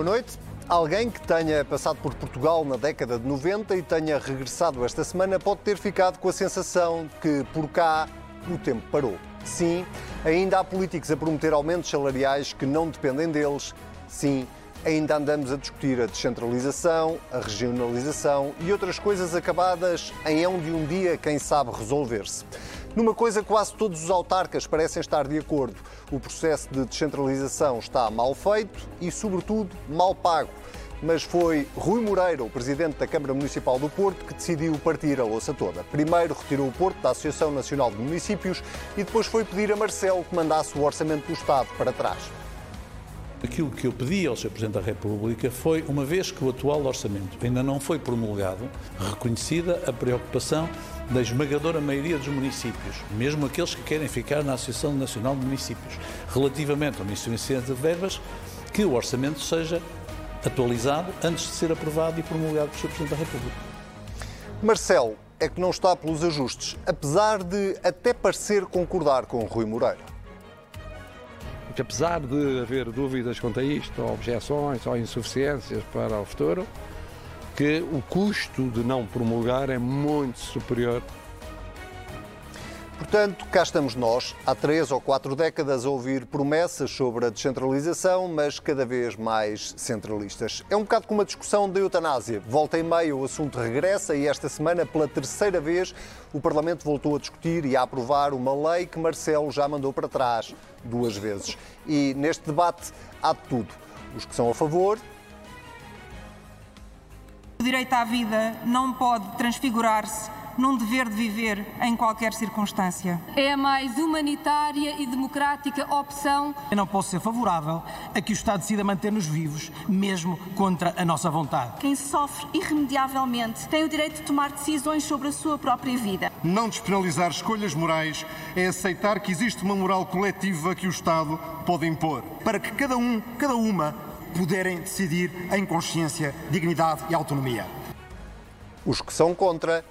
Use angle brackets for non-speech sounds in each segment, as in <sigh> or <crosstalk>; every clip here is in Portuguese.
Boa noite. Alguém que tenha passado por Portugal na década de 90 e tenha regressado esta semana pode ter ficado com a sensação que por cá o tempo parou. Sim, ainda há políticos a prometer aumentos salariais que não dependem deles. Sim, ainda andamos a discutir a descentralização, a regionalização e outras coisas acabadas em é de um dia, quem sabe, resolver-se. Numa coisa, quase todos os autarcas parecem estar de acordo. O processo de descentralização está mal feito e, sobretudo, mal pago. Mas foi Rui Moreira, o presidente da Câmara Municipal do Porto, que decidiu partir a louça toda. Primeiro retirou o Porto da Associação Nacional de Municípios e depois foi pedir a Marcelo que mandasse o orçamento do Estado para trás. Aquilo que eu pedi ao Sr. Presidente da República foi, uma vez que o atual orçamento ainda não foi promulgado, reconhecida a preocupação da esmagadora maioria dos municípios, mesmo aqueles que querem ficar na Associação Nacional de Municípios, relativamente a uma insuficiência de verbas, que o orçamento seja atualizado antes de ser aprovado e promulgado pelo Sr. Presidente da República. Marcelo é que não está pelos ajustes, apesar de até parecer concordar com Rui Moreira. Porque apesar de haver dúvidas quanto a isto, ou objeções ou insuficiências para o futuro, que o custo de não promulgar é muito superior. Portanto, cá estamos nós, há três ou quatro décadas, a ouvir promessas sobre a descentralização, mas cada vez mais centralistas. É um bocado como a discussão da eutanásia. Volta e meia, o assunto regressa e esta semana, pela terceira vez, o Parlamento voltou a discutir e a aprovar uma lei que Marcelo já mandou para trás duas vezes. E neste debate há de tudo. Os que são a favor o direito à vida não pode transfigurar-se num dever de viver em qualquer circunstância. É a mais humanitária e democrática opção. Eu não posso ser favorável a que o Estado decida manter-nos vivos, mesmo contra a nossa vontade. Quem sofre irremediavelmente tem o direito de tomar decisões sobre a sua própria vida. Não despenalizar escolhas morais é aceitar que existe uma moral coletiva que o Estado pode impor, para que cada um, cada uma, poderem decidir em consciência, dignidade e autonomia. Os que são contra.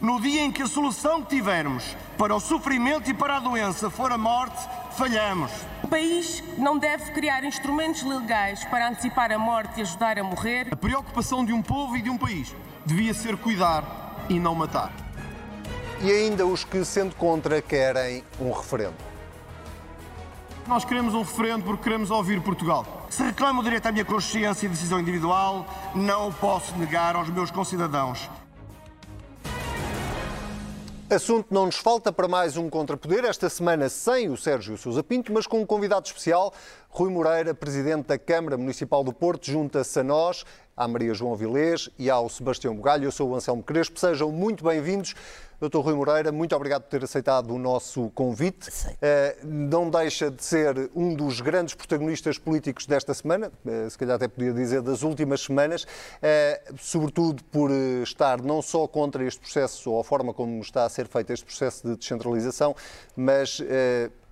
No dia em que a solução que tivermos para o sofrimento e para a doença for a morte, falhamos. O país não deve criar instrumentos legais para antecipar a morte e ajudar a morrer. A preocupação de um povo e de um país devia ser cuidar e não matar. E ainda os que, sendo contra, querem um referendo. Nós queremos um referendo porque queremos ouvir Portugal. Se reclamo o direito à minha consciência e decisão individual, não posso negar aos meus concidadãos. Assunto não nos falta para mais um contrapoder, esta semana sem o Sérgio Sousa Pinto, mas com um convidado especial, Rui Moreira, Presidente da Câmara Municipal do Porto, junta-se a nós, à Maria João Vilês e ao Sebastião Bugalho. Eu sou o Anselmo Crespo, sejam muito bem-vindos. Doutor Rui Moreira, muito obrigado por ter aceitado o nosso convite. Uh, não deixa de ser um dos grandes protagonistas políticos desta semana, uh, se calhar até podia dizer das últimas semanas, uh, sobretudo por estar não só contra este processo ou a forma como está a ser feito este processo de descentralização, mas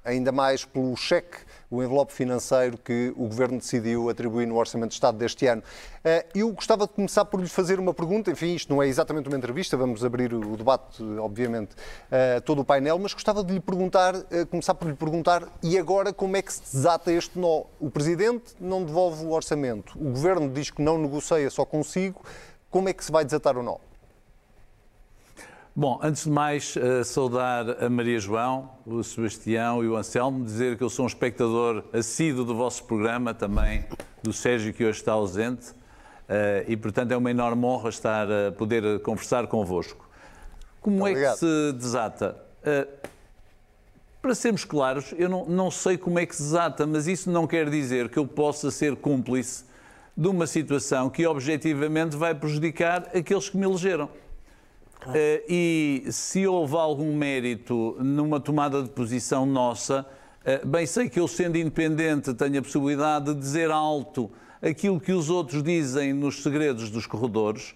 ainda mais pelo cheque o envelope financeiro que o Governo decidiu atribuir no Orçamento de Estado deste ano. Eh, eu gostava de começar por lhe fazer uma pergunta, enfim, isto não é exatamente uma entrevista, vamos abrir o debate, obviamente, eh, todo o painel, mas gostava de lhe perguntar, eh, começar por lhe perguntar, e agora como é que se desata este nó? O Presidente não devolve o orçamento, o Governo diz que não negocia só consigo, como é que se vai desatar o nó? Bom, antes de mais, uh, saudar a Maria João, o Sebastião e o Anselmo, dizer que eu sou um espectador assíduo do vosso programa, também do Sérgio, que hoje está ausente, uh, e portanto é uma enorme honra estar a poder conversar convosco. Como Muito é obrigado. que se desata? Uh, para sermos claros, eu não, não sei como é que se desata, mas isso não quer dizer que eu possa ser cúmplice de uma situação que objetivamente vai prejudicar aqueles que me elegeram. Uh, e se houve algum mérito numa tomada de posição nossa, uh, bem sei que eu, sendo independente, tenho a possibilidade de dizer alto aquilo que os outros dizem nos segredos dos corredores,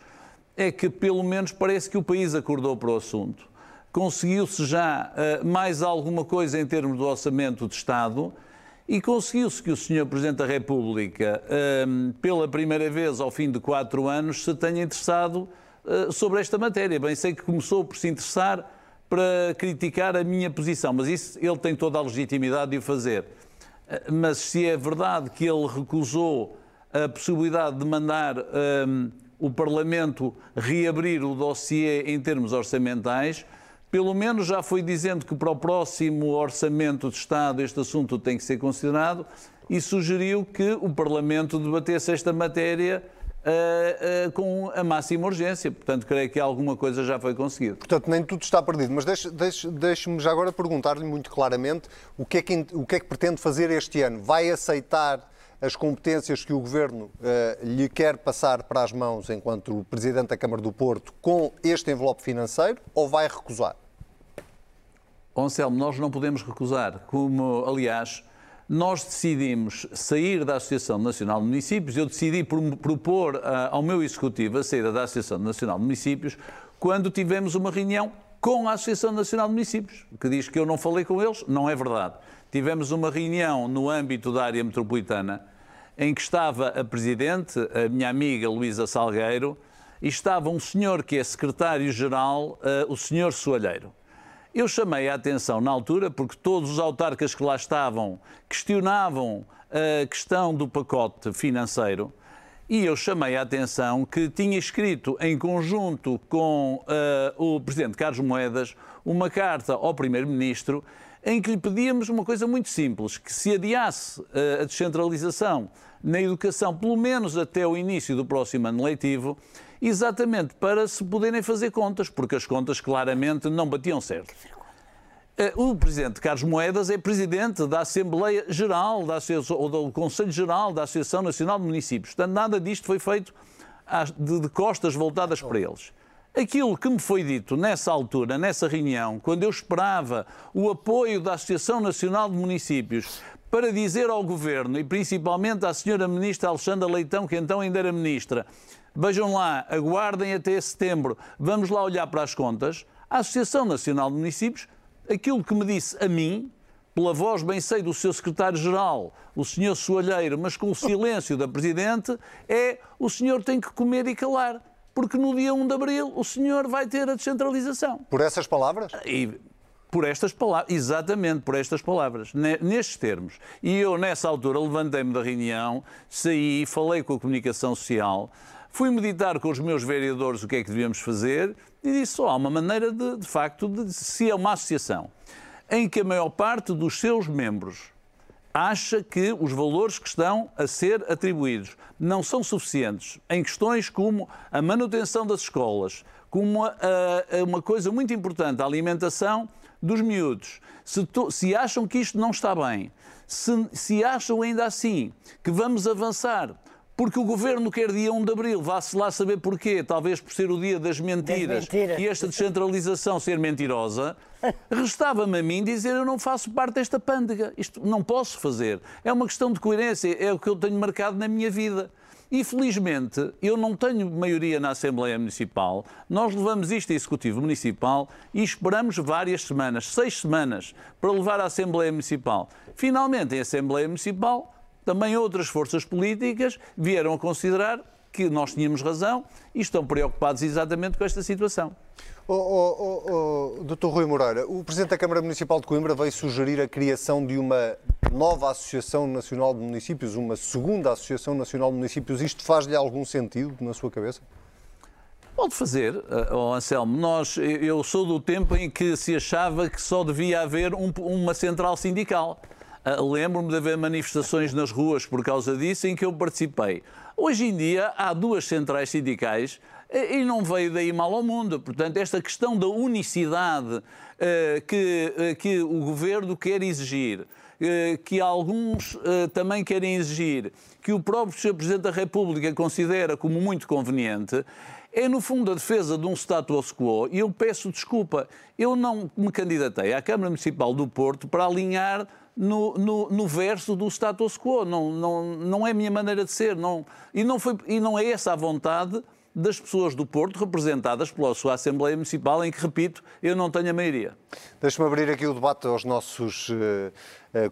é que pelo menos parece que o país acordou para o assunto. Conseguiu-se já uh, mais alguma coisa em termos do orçamento de Estado e conseguiu-se que o Sr. Presidente da República, pela primeira vez ao fim de quatro anos, se tenha interessado eh, sobre esta matéria. Bem, sei que começou por se interessar para criticar a minha posição, mas isso ele tem toda a legitimidade de o fazer. mas se é verdade que ele recusou a possibilidade de mandar um, o Parlamento reabrir o dossiê em termos orçamentais, pelo menos já foi dizendo que para o próximo Orçamento de Estado este assunto tem que ser considerado e sugeriu que o Parlamento debatesse esta matéria Uh, uh, com a máxima urgência. Portanto, creio que alguma coisa já foi conseguida. Portanto, nem tudo está perdido. Mas deixe-me deixe, deixe já agora perguntar-lhe muito claramente o que, é que, o que é que pretende fazer este ano. Vai aceitar as competências que o Governo uh, lhe quer passar para as mãos enquanto Presidente da Câmara do Porto com este envelope financeiro ou vai recusar? Anselmo, nós não podemos recusar, como, aliás, nós decidimos sair da Associação Nacional de Municípios, eu decidi propor uh, ao meu executivo a saída da Associação Nacional de Municípios quando tivemos uma reunião com a Associação Nacional de Municípios, que diz que eu não falei com eles, não é verdade. Tivemos uma reunião no âmbito da área metropolitana em que estava a Presidente, a minha amiga Luísa Salgueiro, e estava um senhor que é secretário-geral, uh, o senhor Soalheiro. Eu chamei a atenção na altura, porque todos os autarcas que lá estavam questionavam a questão do pacote financeiro, e eu chamei a atenção que tinha escrito em conjunto com uh, o Presidente Carlos Moedas uma carta ao Primeiro-Ministro em que lhe pedíamos uma coisa muito simples, que se adiasse uh, a descentralização na educação, pelo menos até o início do próximo ano letivo, exatamente para se poderem fazer contas, porque as contas claramente não batiam certo. Eh, o presidente Carlos Moedas é presidente da Assembleia Geral da Associação, ou do Conselho Geral da Associação Nacional de Municípios. Portanto, nada disto foi feito de, costas voltadas para eles. Aquilo que me foi dito nessa altura, nessa reunião, quando eu esperava o apoio da Associação Nacional de Municípios para dizer ao Governo, e principalmente à senhora Ministra Alexandra Leitão, que então ainda era Ministra, Vejam lá, aguardem até setembro, vamos lá olhar para as contas. A Associação Nacional de Municípios, aquilo que me disse a mim, pela voz bem sei do seu secretário-geral, o senhor Soalheiro, mas com o silêncio da Presidente, é o senhor tem que comer e calar, porque no dia 1 de Abril o senhor vai ter a descentralização. Por essas palavras? E, por estas palavras, exatamente por estas palavras, nestes termos. E eu, nessa altura, levantei-me da reunião, saí, falei com a comunicação social, Fui meditar com os meus vereadores o que é que devíamos fazer e disse só há uma maneira de, de facto, de, se é uma associação em que a maior parte dos seus membros acha que os valores que estão a ser atribuídos não são suficientes em questões como a manutenção das escolas, como a, a, uma coisa muito importante, a alimentação dos miúdos. Se, to, se acham que isto não está bem, se, se acham ainda assim que vamos avançar porque o governo quer dia 1 de abril, vá-se lá saber porquê, talvez por ser o dia das mentiras, das mentiras. e esta descentralização ser mentirosa, <laughs> restava-me a mim dizer eu não faço parte desta pândega. Isto não posso fazer. É uma questão de coerência, é o que eu tenho marcado na minha vida. E felizmente eu não tenho maioria na Assembleia Municipal. Nós levamos isto a Executivo Municipal e esperamos várias semanas, seis semanas, para levar à Assembleia Municipal. Finalmente, em Assembleia Municipal, também outras forças políticas vieram a considerar que nós tínhamos razão e estão preocupados exatamente com esta situação. Oh, oh, oh, Dr. Rui Moreira, o Presidente da Câmara Municipal de Coimbra veio sugerir a criação de uma nova Associação Nacional de Municípios, uma segunda Associação Nacional de Municípios. Isto faz-lhe algum sentido na sua cabeça? Pode fazer, oh Anselmo. Nós, eu sou do tempo em que se achava que só devia haver um, uma central sindical. Ah, lembro-me de haver manifestações nas ruas por causa disso em que eu participei. Hoje em dia há duas centrais sindicais eh, e não veio daí mal ao mundo. Portanto, esta questão da unicidade uh, que, uh, que o governo quer exigir, que alguns também querem exigir, que o próprio Sr. Presidente da República considera como muito conveniente, é no fundo a defesa de um status quo e eu peço desculpa. Eu não me candidatei à Câmara Municipal do Porto para alinhar no, no, no, verso do status quo. Não, não, não é a minha maneira de ser. Não, e, não foi, e não é essa a vontade das pessoas do Porto, representadas pela sua Assembleia Municipal, em que, repito, eu não tenho a maioria. Deixe-me abrir aqui o debate aos nossos uh, uh,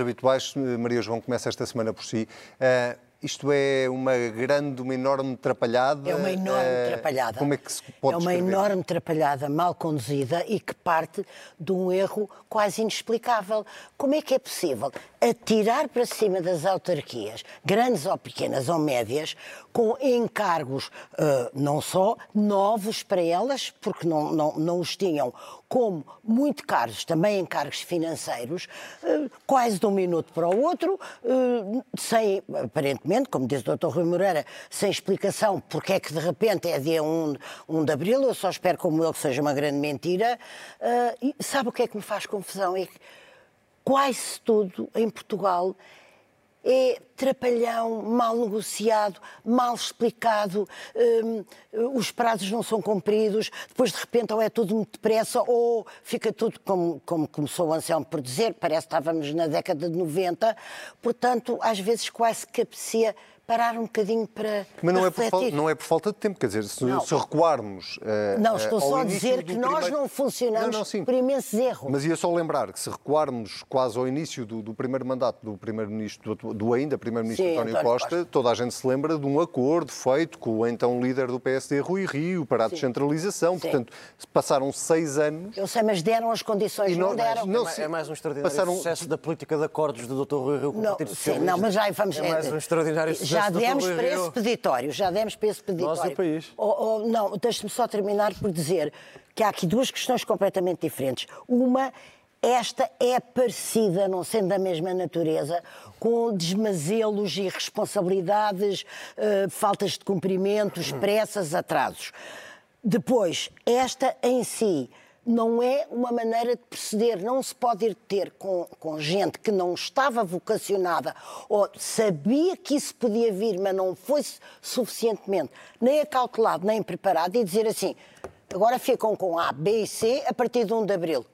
habituais. Maria João começa esta semana por si. Uh, Isto é uma grande, uma enorme atrapalhada? É uma enorme Eh, atrapalhada. Como é que se pode É uma enorme atrapalhada mal conduzida e que parte de um erro quase inexplicável. Como é que é possível atirar para cima das autarquias, grandes ou pequenas ou médias, com encargos eh, não só novos para elas, porque não, não, não os tinham, como muito caros, também encargos financeiros, eh, quase de um minuto para o outro, eh, sem, aparentemente, como diz o Dr. Rui Moreira, sem explicação porque é que de repente é dia 1, 1 de abril, eu só espero como ele que seja uma grande mentira. Eh, e sabe o que é que me faz confusão? É que quase tudo em Portugal é trapalhão, mal negociado, mal explicado, hum, os prazos não são cumpridos, depois de repente ou é tudo muito depressa ou fica tudo como, como começou o Anselmo por dizer, parece que estávamos na década de 90, portanto, às vezes quase que apetecia parar um bocadinho para, Mas não para é, por não é por falta de tempo, quer dizer, se, Não. se recuarmos. eh, Não, eh, estou ao só a dizer que nós primeiro- não funcionamos Não, não, sim. por imensos erros. Mas ia só lembrar que se recuarmos quase ao início do, do primeiro mandato do primeiro-ministro, do, do ainda primeiro-ministro Sim, António, António Costa, Costa. toda a gente se lembra de um acordo feito com o então líder do PSD, Rui Rio, para a descentralização. Sim. Portanto, passaram seis anos. Eu sei, mas deram as condições, não, não- deram. não é, é mais um extraordinário passaram- sucesso da política de acordos do Dr. Rui Rio com Não, o Partido sim, Socialista. não, mas já vamos. É mais um extraordinário sucesso Já demos para Rio. esse peditório, já demos para esse peditório. Nós o país. Oh, oh, não, deixe-me só terminar por dizer que há aqui duas questões completamente diferentes. Uma, esta é parecida, não sendo da mesma natureza, com desmazelos e responsabilidades, eh, faltas de cumprimentos, pressas, atrasos. Depois, esta em si não é uma maneira de proceder. Não se pode ir ter com, com gente que não estava vocacionada ou sabia que isso podia vir, mas não foi suficientemente nem acautelado, nem preparado, e dizer assim: agora ficam com A, B e C a partir de 1 de abril.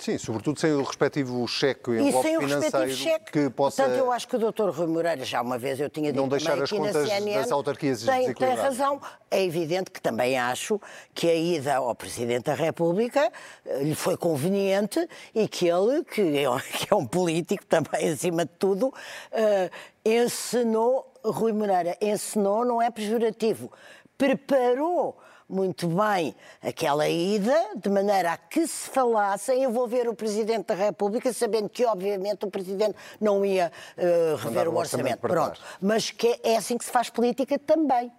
Sim, sobretudo sem o respectivo cheque, E sem o respectivo cheque. que possa. Portanto, eu acho que o Dr. Rui Moreira, já uma vez eu tinha dito Não deixar as contas CNN, das autarquias tem, tem razão. É evidente que também acho que a ida ao Presidente da República eh, lhe foi conveniente e que ele, que é, um- <laughs> que é um político também acima de tudo, eh, ensinou, Rui Moreira, ensinou, não é pejorativo, preparou muito bem aquela ida, de maneira a que se falasse em envolver o Presidente da República, sabendo que, obviamente, o Presidente não ia eh, rever o orçamento Pronto. Mas que é assim que se faz política também.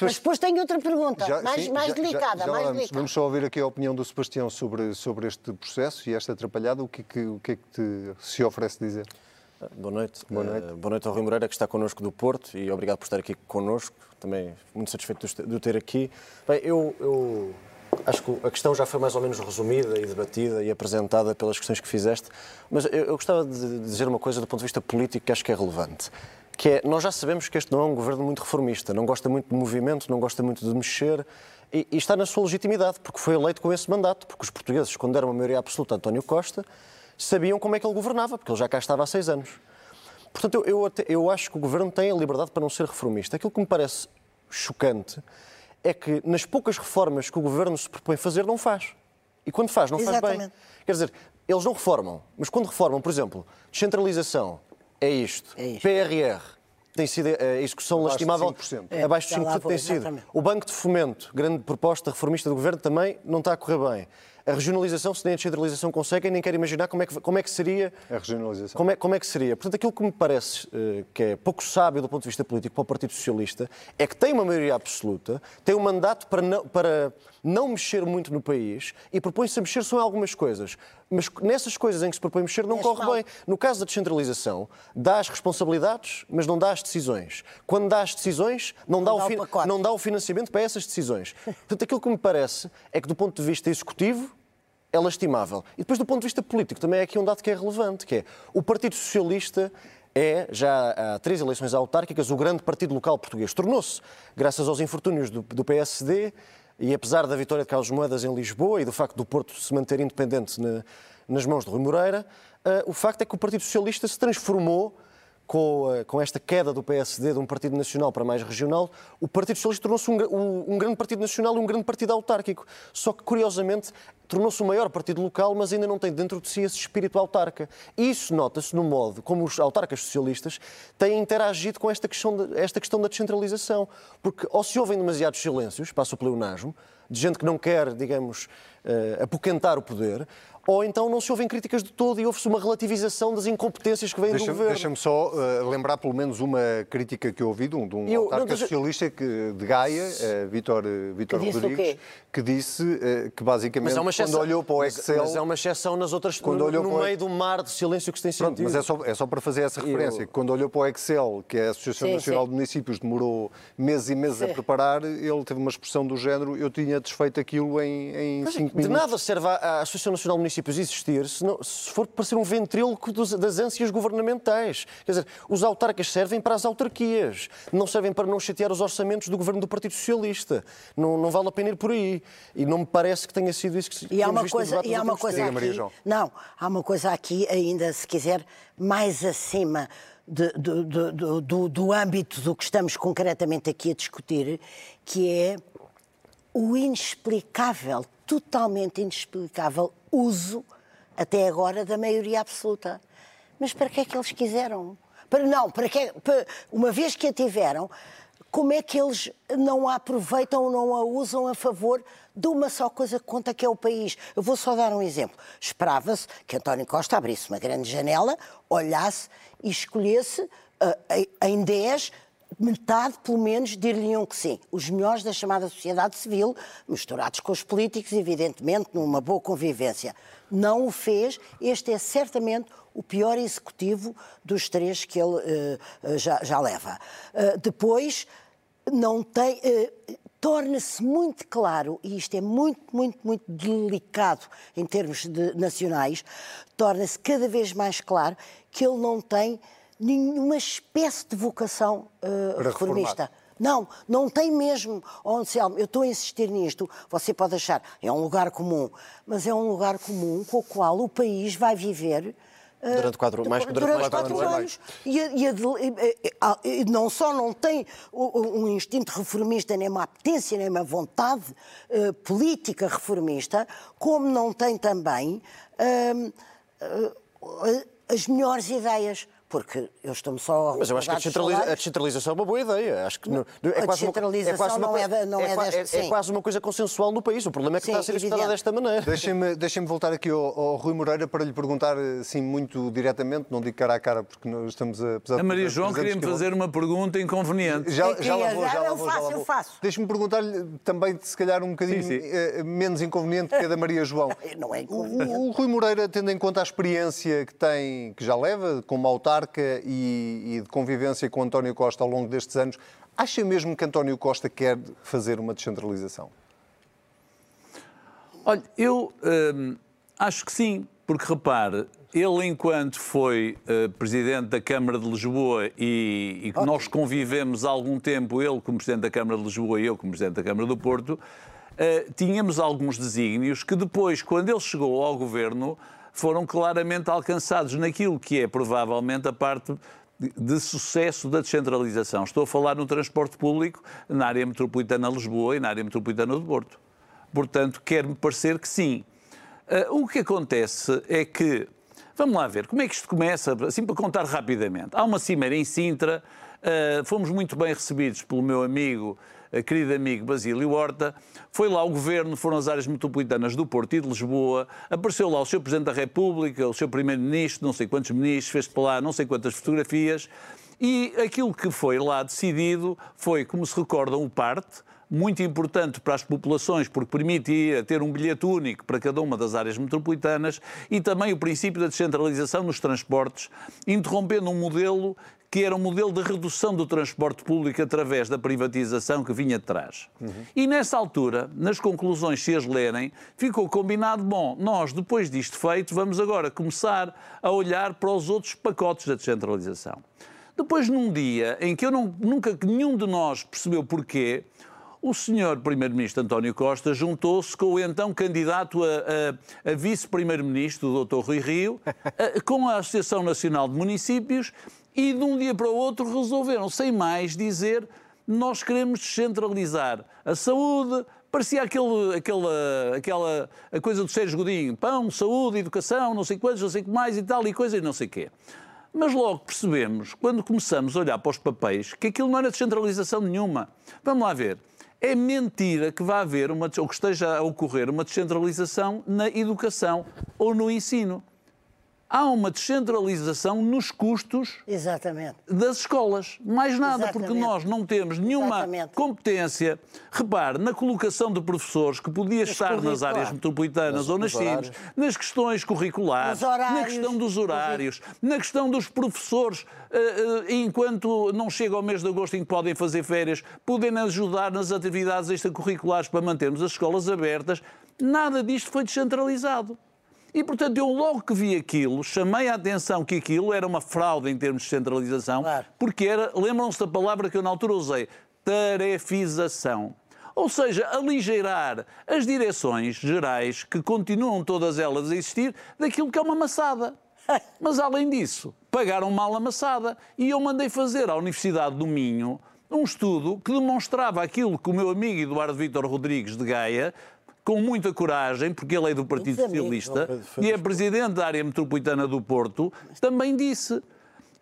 Mas depois tenho outra pergunta, Já- mais, sim, mais já- delicada, já- já mais vamos, delicada. vamos só ouvir aqui a opinião do Sebastião sobre, sobre este processo e esta atrapalhada. O que, é que, o que é que te se oferece dizer? Boa noite. Boa noite. Eh, boa noite ao Rui Moreira, que está connosco do Porto, e obrigado por estar aqui connosco. Também muito satisfeito de o ter- aqui. Bem, eu, eu acho que a questão já foi mais ou menos resumida e debatida e apresentada pelas questões que fizeste, mas eu, eu gostava de dizer uma coisa do ponto de vista político que acho que é relevante. Que é, nós já sabemos que este não é um governo muito reformista, não gosta muito de movimento, não gosta muito de mexer, e, e está na sua legitimidade, porque foi eleito com esse mandato, porque os portugueses, quando deram uma maioria absoluta a António Costa, sabiam como é que ele governava, porque ele já cá estava há seis anos. Portanto, eu, eu, até- eu acho que o governo tem a liberdade para não ser reformista. Aquilo que me parece chocante é que nas poucas reformas que o governo se propõe fazer, não faz. E quando faz, não faz bem. Exatamente. Quer dizer, eles não reformam, mas quando reformam, por exemplo, descentralização, é isto, É isto. PRR, tem sido a execução Abaixo de lastimável, 5%. É, abaixo de já lá 5% vou, tem sido. exatamente. O Banco de Fomento, grande proposta reformista do governo, também não está a correr bem. A regionalização, se nem a descentralização conseguem, nem quero imaginar como é que, como é que seria A regionalização. como é, como é que seria? Portanto, aquilo que me parece eh, que é pouco sábio do ponto de vista político para o Partido Socialista é que tem uma maioria absoluta, tem um mandato para não, para não mexer muito no país e propõe-se a mexer só em algumas coisas. Mas nessas coisas em que se propõe mexer não corre mal. bem. No caso da descentralização, dá as responsabilidades, mas não dá as decisões. Quando dá as decisões, não, dá, dá o o não dá o financiamento para essas decisões. Portanto, aquilo que me parece é que do ponto de vista executivo, é lastimável. E depois, do ponto de vista político, também é aqui um dado que é relevante, que é o Partido Socialista é, já há três eleições autárquicas, o grande partido local português. Tornou-se, graças aos infortúnios do, do PSD, e apesar da vitória de Carlos Moedas em Lisboa e do facto do Porto se manter independente na- nas mãos de Rui Moreira, ah, o facto é que o Partido Socialista se transformou com, uh, com esta queda do PSD de um partido nacional para mais regional, o Partido Socialista tornou-se um, um, um grande partido nacional e um grande partido autárquico. Só que, curiosamente, tornou-se o maior partido local, mas ainda não tem dentro de si esse espírito autarca. E isso nota-se no modo como os autarcas socialistas têm interagido com esta questão, de, esta questão da descentralização. Porque ou se ouvem demasiados silêncios, passa o pleonasmo, de gente que não quer, digamos, uh, apoquentar o poder, ou então não se ouvem críticas de todo e ouve-se uma relativização das incompetências que vêm deixa, do governo. Deixa-me só uh, lembrar pelo menos uma crítica que eu ouvi de um, de um eu, autarca não, socialista que, de Gaia, uh, Vítor, Vítor que Rodrigues, que disse uh, que basicamente quando olhou para o Excel... Mas, mas é uma exceção nas outras... Quando no, olhou no meio o... do mar de silêncio que se tem sentido. Pronto, mas é só, é só para fazer essa referência. Eu... Quando olhou para o Excel, que a Associação sim, Nacional sim. de Municípios demorou meses e meses sim. a preparar, ele teve uma expressão do género, eu tinha desfeito aquilo em, em cinco de minutos. De nada serve a Associação Nacional de Municípios existir se, não, se for para ser um ventríloco dos, das ânsias governamentais. Quer dizer, os autarcas servem para as autarquias, não servem para não chatear os orçamentos do governo do Partido Socialista. Não, não vale a pena ir por aí. E não me parece que tenha sido isso que e há uma coisa E há uma coisa aqui, não, há uma coisa aqui ainda, se quiser, mais acima de, do, do, do, do âmbito do que estamos concretamente aqui a discutir, que é o inexplicável, totalmente inexplicável uso até agora, da maioria absoluta. Mas para que é que eles quiseram? Para, não, para que, para, uma vez que a tiveram, como é que eles não a aproveitam ou não a usam a favor de uma só coisa que conta, que é o país? Eu vou só dar um exemplo. Esperava-se que António Costa abrisse uma grande janela, olhasse e escolhesse uh, em 10 metade, pelo menos, dir-lhe-iam que sim. Os melhores da chamada sociedade civil, misturados com os políticos, evidentemente, numa boa convivência. Não o fez. Este é certamente o pior executivo dos três que ele uh, já, já, leva. Uh, depois, não tem. Uh, torna-se muito claro, e isto é muito, muito, muito delicado em termos de, nacionais, torna-se cada vez mais claro que ele não tem nenhuma espécie de vocação uh, reformista. Não, não tem mesmo. Oh, Anselmo, eu estou a insistir nisto. Você pode achar, é um lugar comum, mas é um lugar comum com o qual o país vai viver. Uh, durante quatro, mais que durante, durante quatro, quatro anos. anos. E, e, e, e, não só não tem um instinto reformista, nem uma apetência, nem uma vontade uh, política reformista, como não tem também uh, as melhores ideias porque eu estou-me só a Mas eu acho que a, descentraliza a, descentralização é uma boa ideia. Acho que não, é a quase descentralização uma, é quase uma, não é, não é, é, deste, é, é quase uma coisa consensual no país. O problema é que sim, está a ser executada desta maneira. Deixem-me deixem voltar aqui ao, ao, Rui Moreira para lhe perguntar, assim, muito diretamente, não digo cara a cara, porque nós estamos a... A Maria João queria-me fazer uma pergunta inconveniente. Já, já lá vou, já lá vou. Eu faço, eu faço. Deixe-me perguntar-lhe também, se calhar, um bocadinho sim, sim. Eh, menos inconveniente que a da Maria João. <laughs> não é inconveniente. O, o Rui Moreira, tendo em conta a experiência que tem, que já leva como autarca e e, de convivência com António Costa ao longo destes anos, acha mesmo que António Costa quer fazer uma descentralização? Olha, eu hum, acho que sim, porque repare, ele, enquanto foi uh, presidente da Câmara de Lisboa e, e nós convivemos há algum tempo, ele como presidente da Câmara de Lisboa e eu como presidente da Câmara do Porto, uh, tínhamos alguns desígnios que depois, quando ele chegou ao governo, foram claramente alcançados naquilo que é provavelmente a parte de sucesso da descentralização. Estou a falar no transporte público na área metropolitana de Lisboa e na área metropolitana do Porto. Portanto, quer-me parecer que sim. Uh, o que acontece é que, vamos lá ver, como é que isto começa, assim para contar rapidamente. Há uma cimeira em Sintra, uh, fomos muito bem recebidos pelo meu amigo querido amigo Basílio Horta, foi lá o governo, foram as áreas metropolitanas do Porto e de Lisboa, apareceu lá o seu Presidente da República, o seu Primeiro-Ministro, não sei quantos ministros, fez para lá não sei quantas fotografias, e aquilo que foi lá decidido foi, como se recordam, o parte, muito importante para as populações, porque permitia ter um bilhete único para cada uma das áreas metropolitanas e também o princípio da descentralização nos transportes, interrompendo um modelo que era um modelo de redução do transporte público através da privatização que vinha de trás. Uhum. E nessa altura, nas conclusões, se as lerem, ficou combinado, bom, nós, depois disto feito, vamos agora começar a olhar para os outros pacotes da descentralização. Depois, num dia em que eu não, nunca, nenhum de nós percebeu porquê, o senhor Primeiro-Ministro António Costa juntou-se com o então candidato a, a, a vice-primeiro-ministro, o Dr. Rui Rio, a, com a Associação Nacional de Municípios E de um dia para o outro resolveram, sem mais, dizer nós queremos descentralizar a saúde, parecia aquele, aquela, aquela a coisa do Sérgio Godinho, pão, saúde, educação, não sei quantos, não sei o que mais e tal, e coisas não sei o quê. Mas logo percebemos, quando começamos a olhar para os papéis, que aquilo não era descentralização nenhuma. Vamos lá ver. É mentira que vá haver, uma, ou que esteja a ocorrer uma descentralização na educação ou no ensino há uma descentralização nos custos Exatamente. das escolas. Mais nada, Exatamente. porque nós não temos nenhuma Exatamente. competência, repare, na colocação de professores que podia estar nas áreas metropolitanas Nos- ou nas CIMs, nas questões curriculares, horários. na questão dos horários, na questão dos professores, eh, eh, enquanto não chega ao mês de agosto em que podem fazer férias, podem ajudar nas atividades extracurriculares para mantermos as escolas abertas. Nada disto foi descentralizado. E, portanto, eu logo que vi aquilo, chamei a atenção que aquilo era uma fraude em termos de centralização, Claro. porque era, lembram-se da palavra que eu na altura usei, tarefização. Ou seja, aligeirar as direções gerais, que continuam todas elas a existir, daquilo que é uma maçada. <laughs> Mas, além disso, pagaram mal a maçada. E eu mandei fazer à Universidade do Minho um estudo que demonstrava aquilo que o meu amigo Eduardo Vítor Rodrigues de Gaia, com muita coragem, porque ele é do Partido Muitos amigos. Socialista e é presidente da área metropolitana do Porto, também disse.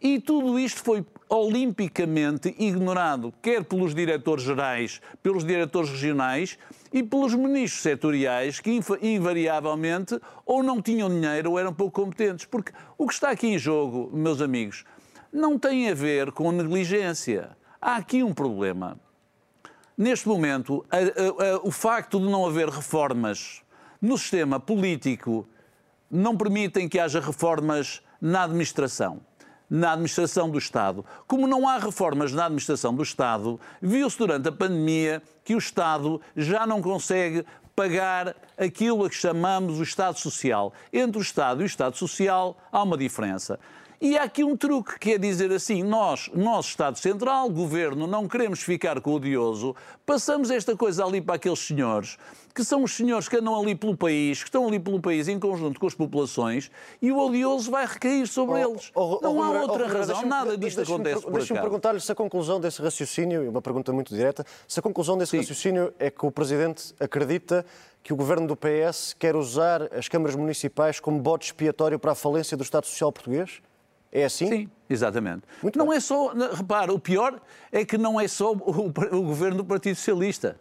E tudo isto foi olimpicamente ignorado, quer pelos diretores gerais, pelos diretores regionais e pelos ministros setoriais, que invariavelmente ou não tinham dinheiro ou eram pouco competentes. Porque o que está aqui em jogo, meus amigos, não tem a ver com negligência. Há aqui um problema. Neste momento, a- a- a- o facto de não haver reformas no sistema político não permitem que haja reformas na administração. Na administração do Estado. Como não há reformas na administração do Estado, viu-se durante a pandemia que o Estado já não consegue pagar aquilo a que chamamos o Estado Social. Entre o Estado e o Estado Social há uma diferença. E há aqui um truque, que é dizer assim: nós, nosso Estado Central, Governo, não queremos ficar com o odioso, passamos esta coisa ali para aqueles senhores, que são os senhores que andam ali pelo país, que estão ali pelo país em conjunto com as populações, e o odioso vai recair sobre eles. Oh, oh, não oh, há outra oh, razão, nada disto acontece por Deixa-me perguntar-lhe se a conclusão desse raciocínio, e uma pergunta muito direta, se a conclusão desse Sim. raciocínio é que o Presidente acredita que o Governo do PS quer usar as câmaras municipais como bode expiatório para a falência do Estado Social português? É assim? Sim, exatamente. Muito não bem. é só, repara, o pior é que não é só o, o governo do Partido Socialista.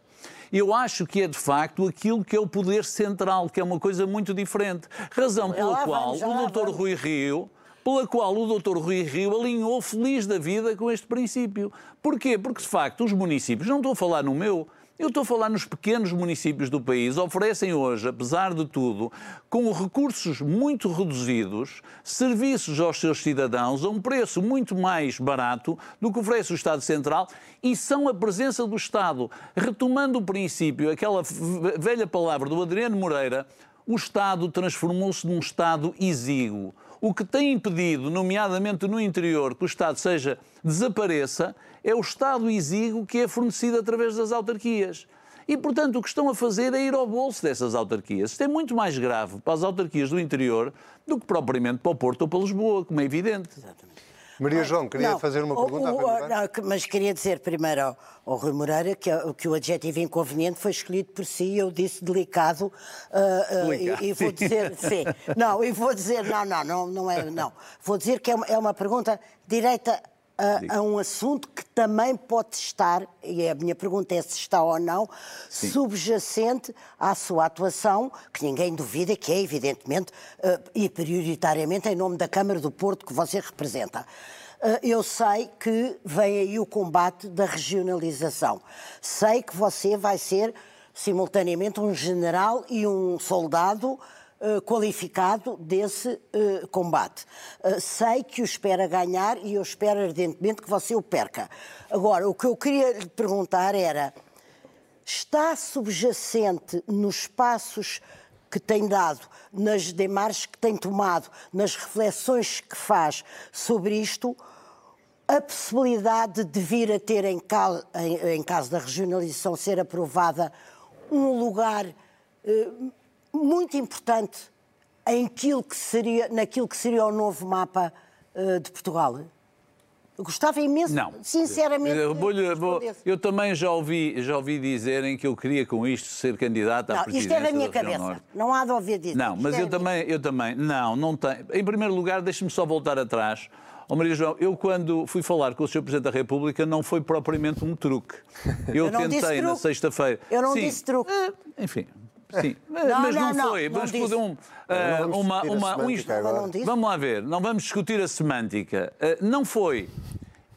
Eu acho que é de facto aquilo que é o poder central, que é uma coisa muito diferente. Razão pela lá qual vamos, o Dr. vamos. Rui Rio, pela qual o Dr. Rui Rio alinhou feliz da vida com este princípio. Porquê? Porque de facto os municípios, não estou a falar no meu, eu estou a falar nos pequenos municípios do país, oferecem hoje, apesar de tudo, com recursos muito reduzidos, serviços aos seus cidadãos a um preço muito mais barato do que oferece o Estado Central e são a presença do Estado. Retomando o princípio, aquela velha palavra do Adriano Moreira, o Estado transformou-se num Estado exíguo. O que tem impedido, nomeadamente no interior, que o Estado seja desapareça, é o Estado exíguo que é fornecido através das autarquias. E, portanto, o que estão a fazer é ir ao bolso dessas autarquias. Isto é muito mais grave para as autarquias do interior do que propriamente para o Porto ou para Lisboa, como é evidente. Maria João, queria Não, fazer uma o- pergunta o- Moreira? não, mas queria dizer primeiro ao, ao Rui Moreira que, que o adjetivo inconveniente foi escolhido por si, eu disse delicado, ah, ah, Delicado, e, e vou dizer, <laughs> sim, não, e vou dizer, não, não, não, não é, não, vou dizer que é uma, é uma pergunta direita a, a um assunto que também pode estar, e a minha pergunta é se está ou não, subjacente à sua atuação, que ninguém duvida que é, evidentemente, eh, e prioritariamente em nome da Câmara do Porto que você representa. Eh, Eu sei que vem aí o combate da regionalização. Sei que você vai ser simultaneamente um general e um soldado eh, qualificado desse eh, combate. Eh, sei que o espera ganhar e eu espero ardentemente que você o perca. Agora, o que eu queria lhe perguntar era: está subjacente nos passos que tem dado, nas demarches que tem tomado, nas reflexões que faz sobre isto, a possibilidade de vir a ter, em, cal- em- em caso da regionalização ser aprovada, um lugar eh, muito importante em aquilo que seria, naquilo que seria o novo mapa eh, de Portugal? Gostava imenso, Não. sinceramente. Eu, vou- eu também já ouvi, já ouvi dizerem que eu queria com isto ser candidato à Não, presidência isto é da minha cabeça. Norte. Não há de ouvir disso. Não, Isto mas é eu também, eu também, não, não tenho. Em primeiro lugar, deixe-me só voltar atrás. Ó Maria João, eu quando fui falar com o Sr. Presidente da República não foi propriamente um truque. <laughs> Eu, Eu tentei na sexta-feira. Eu não Sim, disse truque. Enfim, sim. Não, mas não, não, foi. não vamos poder um, vamos uma, uma, um. Vamos lá ver, não vamos discutir a semântica. Ah, não foi.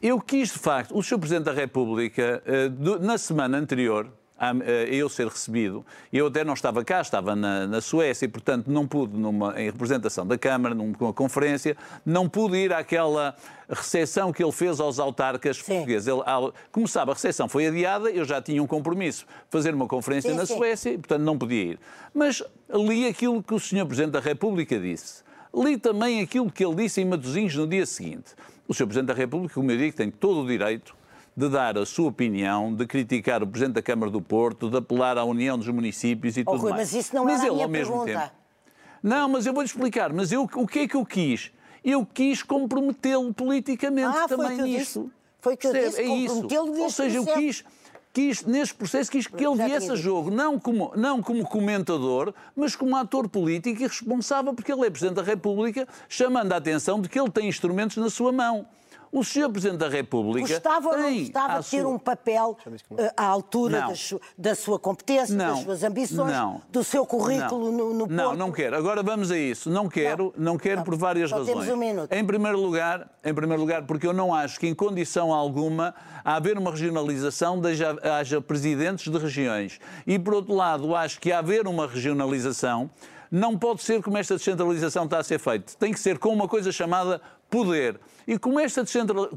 Eu quis, de facto, o Sr. Presidente da República, ah, do- na semana anterior a, a eu ser recebido, eu até não estava cá, estava na, na Suécia e, portanto, não pude, numa, em representação da Câmara, numa conferência, não pude ir àquela recepção que ele fez aos autarcas portugueses. Ele, ao- como sabe, a recepção foi adiada, eu já tinha um compromisso, fazer uma conferência Sim, na sim. Suécia e, portanto, não podia ir. Mas li aquilo que o Sr. Presidente da República disse. Li também aquilo que ele disse em Matosinhos no dia seguinte. O Sr. Presidente da República, como eu digo, tem todo o direito de dar a sua opinião, de criticar o Presidente da Câmara do Porto, de apelar à União dos Municípios e Oh, tudo Rui, mais. mas isso não era a ele, minha ao mesmo pergunta. tempo... Não, mas eu vou-lhe explicar. Mas eu, o que é que eu quis? Eu quis comprometê-lo politicamente Ah, também o que eu nisto. disse. Foi que eu disse, É isso. Ou seja, eu quis, quis, neste processo, quis que ele viesse a jogo, não como, não como comentador, mas como ator político e responsável, porque ele é Presidente da República, chamando a atenção de que ele tem instrumentos na sua mão. O Sr. Presidente da República Gostava ou não gostava de ter sua- um papel eh, à altura das da sua competência, Não. das suas ambições, Não. do seu currículo Não. no, no Não, Porto? não quero. Agora vamos a isso. Não quero, não, quero Não. por várias Só razões. temos um minuto. Em primeiro lugar, em primeiro lugar, porque eu não acho que em condição alguma a haver uma regionalização haja, haja presidentes de regiões. E por outro lado, acho que a haver uma regionalização não pode ser como esta descentralização está a ser feita. Tem que ser com uma coisa chamada poder. E como esta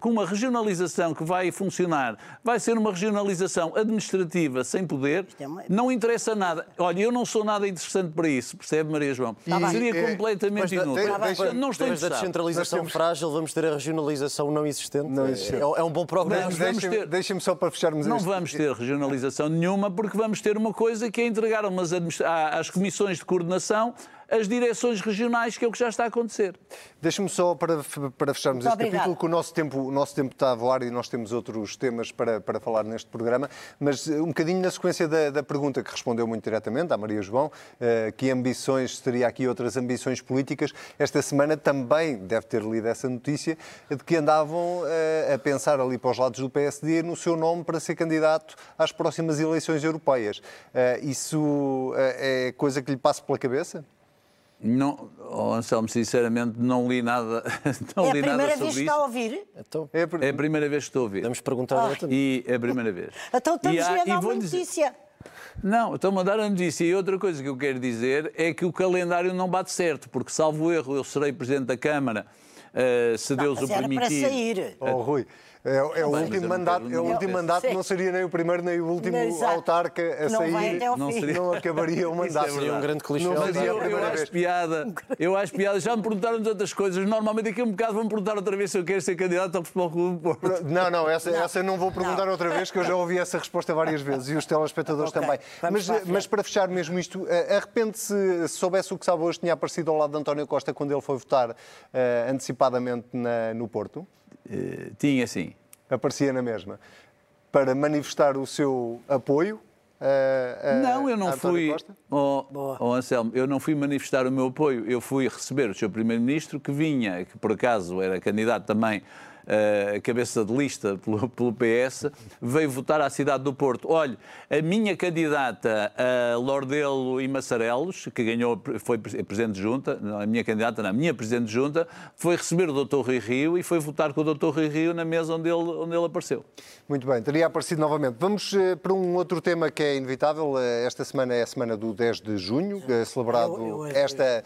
com uma regionalização que vai funcionar, vai ser uma regionalização administrativa sem poder, é não interessa nada. Olha, eu não sou nada interessante para isso, percebe, Maria João? Tá bem. Seria é, completamente inútil. tem- Portanto, deixa- não estou da interessado. descentralização Nós temos- frágil, vamos ter a regionalização não existente. Não existente. É, é um bom programa. Deixem-me só para fecharmos Não este- vamos ter regionalização nenhuma, porque vamos ter uma coisa que é entregar a umas administ- às comissões de coordenação as direções regionais, que é o que já está a acontecer. Deixa-me só para, para fecharmos Muito este obrigada. capítulo, que o nosso tempo, o nosso tempo está a voar e nós temos outros temas para, para falar neste programa, mas eh, um bocadinho na sequência da, da pergunta que respondeu muito diretamente à Maria João, eh, que ambições, teria aqui outras ambições políticas, esta semana também deve ter lido essa notícia, de que andavam eh, a pensar ali para os lados do PSD no seu nome para ser candidato às próximas eleições europeias. Eh, Isso é coisa que lhe passa pela cabeça? Não, oh, Anselmo, sinceramente, não li nada, <laughs> não É a li nada primeira vez sobre que isso. está a ouvir? Então, É por- É a primeira vez que estou a ouvir. podemos perguntar diretamente. E é a primeira vez. <laughs> Então estamos E há- a dar uma dizer- notícia. Não, estou-me a dar a notícia. E outra coisa que eu quero dizer é que o calendário não bate certo, porque, salvo erro, eu serei Presidente da Câmara, eh, se Deus mas o era para permitir. sair. Oh, Rui, é, é o eu último não mandato, é o não- último mandato sei. não seria nem o primeiro nem o último Exato. autarca a Não sair. Não seria- Não acabaria o Isso é mandato. um grande clichê. Não Mas eu, eu acho vez. piada, eu acho piada. Já me perguntaram tantas coisas. Normalmente daqui a um bocado vão-me perguntar outra vez se eu quero ser candidato ao Futebol Clube do Porto. Não, não, essa, essa não vou perguntar outra vez, que eu já ouvi essa resposta várias vezes e os telespectadores Ok, também. Mas, mas para fechar mesmo isto, eh, arrepende-se, se soubesse o que sabe hoje, tinha aparecido ao lado de António Costa quando ele foi votar eh, antecipadamente na- no Porto? Eh, tinha sim. Aparecia na mesma. Para manifestar o seu apoio? eh, a- Não, eu não fui. Oh, oh, Anselmo, eu não fui manifestar o meu apoio. Eu fui receber o Sr. Primeiro-Ministro, que vinha, que por acaso era candidato também eh, cabeça de lista pelo, pelo PS, veio votar à cidade do Porto. Olha, a minha candidata a Lordelo e Massarelos, que ganhou, foi pre- presidente de junta, não, a minha candidata, não, a minha presidente de junta, foi receber o Dr. Rui Rio e foi votar com o Dr. Rui Rio na mesa onde ele, onde ele apareceu. Muito bem, teria aparecido novamente. Vamos eh, para um outro tema que é inevitável. Eh, Esta semana é a semana do 10 de junho, celebrado Eu- eu- esta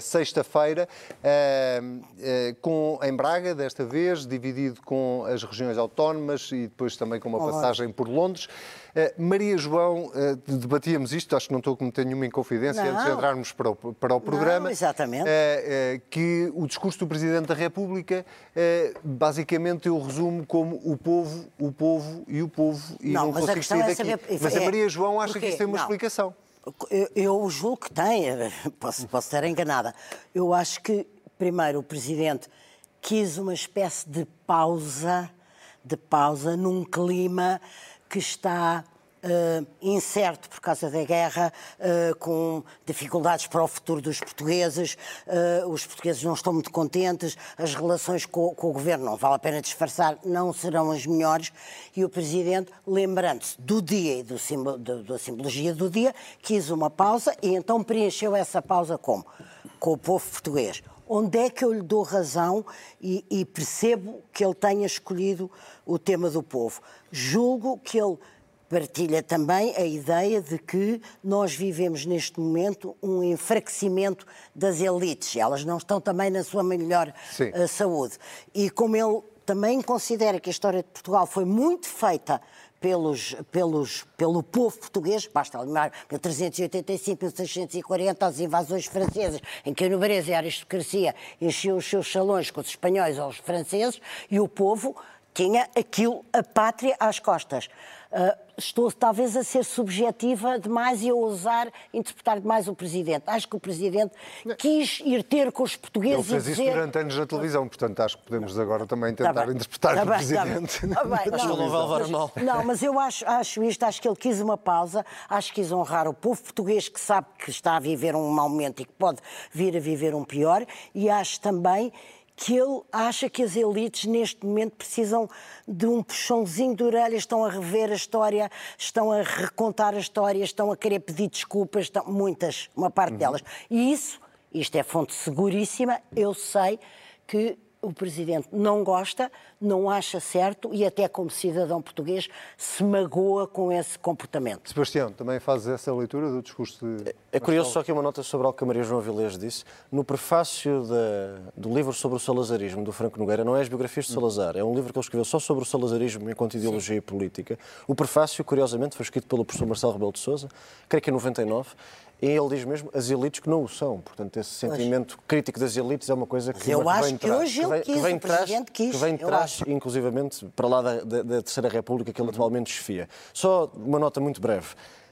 sexta-feira, com em Braga, desta vez, dividido com as regiões autónomas e depois também com uma Olá. passagem por Londres. Eh, Maria João, eh, debatíamos isto, acho que não estou a cometer nenhuma inconfidência Não. antes de entrarmos para o, para o programa. exatamente. Eh, que o discurso do Presidente da República, basicamente eu resumo como o povo, o povo e o povo e Não, não, mas a consigo sair é daqui. saber- Mas a é- Maria João acha que porquê? isso tem uma Não. explicação. Eu, eu julgo que tem, <laughs> posso, posso estar enganada. Eu acho que, primeiro, o Presidente quis uma espécie de pausa, de pausa num clima que está uh, incerto por causa da guerra, uh, com dificuldades para o futuro dos portugueses, uh, os portugueses não estão muito contentes, as relações com, com, o governo, não vale a pena disfarçar, não serão as melhores, e o Presidente, lembrando-se do dia e do do, da simbologia do dia, quis uma pausa e então preencheu essa pausa como? Com o povo português. Onde é que eu lhe dou razão e, e percebo que ele tenha escolhido o tema do povo? Julgo que ele partilha também a ideia de que nós vivemos neste momento um enfraquecimento das elites. Elas não estão também na sua melhor uh, saúde. E como ele também considera que a história de Portugal foi muito feita pelos, pelos, pelo povo português, basta lembrar 1385, 1640, as invasões francesas, em que a nobreza e a aristocracia enchiam os seus salões com os espanhóis ou os franceses, e o povo tinha aquilo, a pátria, às costas. Uh, estou talvez a ser subjetiva demais e a ousar interpretar demais o Presidente. Acho que o Presidente quis ir ter com os portugueses Ele fez isso durante anos na televisão, portanto acho que podemos agora também tentar tá interpretar tá o bem, Presidente. Tá bem. Tá <laughs> bem. Não, não vai levar mal. Não, mas eu acho, acho isto, acho que ele quis uma pausa, acho que quis honrar o povo português que sabe que está a viver um mau momento e que pode vir a viver um pior e acho também que ele acha que as elites neste momento precisam de um puxãozinho de orelha, estão a rever a história, estão a recontar a história, estão a querer pedir desculpas, estão, muitas, uma parte uhum. delas. E isso, isto é fonte seguríssima, eu sei que o Presidente não gosta, não acha certo e até como cidadão português se magoa com esse comportamento. Sebastião, também fazes essa leitura do discurso de... É, é curioso só que uma nota sobre algo que a Maria João Vilés disse. No prefácio do livro sobre o salazarismo, do Franco Nogueira, não é as biografias de Salazar, é um livro que ele escreveu só sobre o salazarismo enquanto ideologia Sim. e política. O prefácio, curiosamente, foi escrito pelo professor Marcelo Rebelo de Sousa, creio que em 99, e ele diz mesmo as elites que não o são. Portanto, esse sentimento Mas, crítico das elites é uma coisa que, eu acho que trás, hoje ele quis, vem trás, quis, que vem trás, inclusivamente, para lá da, da, da Terceira República que ele atualmente desfia. Só uma nota muito breve.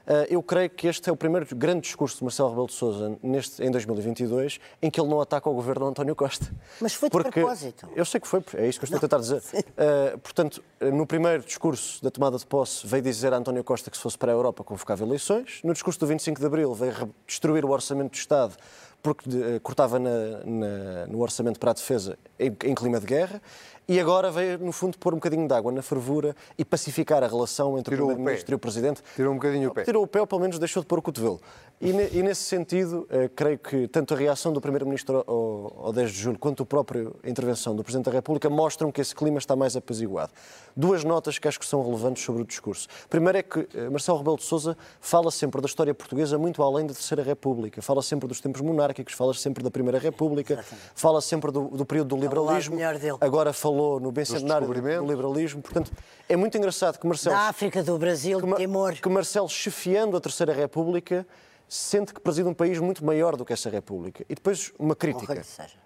Eh, eu creio que este é o primeiro grande discurso de Marcelo Rebelo de Sousa neste, em 2022 em que ele não ataca o governo de António Costa. Mas foi de Porque, propósito. Eu sei que foi, é isso que eu estou a tentar dizer. Uh, portanto, no primeiro discurso da tomada de posse veio dizer a António Costa que se fosse para a Europa convocava eleições. No discurso do 25 de Abril veio destruir o orçamento do Estado porque cortava na, na, no orçamento para a defesa em, em clima de guerra e agora veio, no fundo, pôr um bocadinho de água na fervura e pacificar a relação entre Tirou o Primeiro-Ministro e o Presidente. Tirou um bocadinho o pé. Tirou o pé, ou pelo menos deixou de pôr o cotovelo. E, e nesse sentido, eh, creio que tanto a reação do Primeiro-Ministro ao, ao 10 de julho quanto a própria intervenção do Presidente da República mostram que esse clima está mais apaziguado. Duas notas que acho que são relevantes sobre o discurso. Primeiro é que eh, Marcelo Rebelo de Sousa fala sempre da história portuguesa muito além da Terceira República. Fala sempre dos tempos monárquicos, fala sempre da Primeira República, Exatamente. fala sempre do, do período do liberalismo. Agora falou no bicentenário do liberalismo. Portanto, é muito engraçado que Marcelo... Da África, do Brasil, que, Timor... Que Marcelo, chefiando a Terceira República sente que preside um país muito maior do que essa República. E depois uma crítica,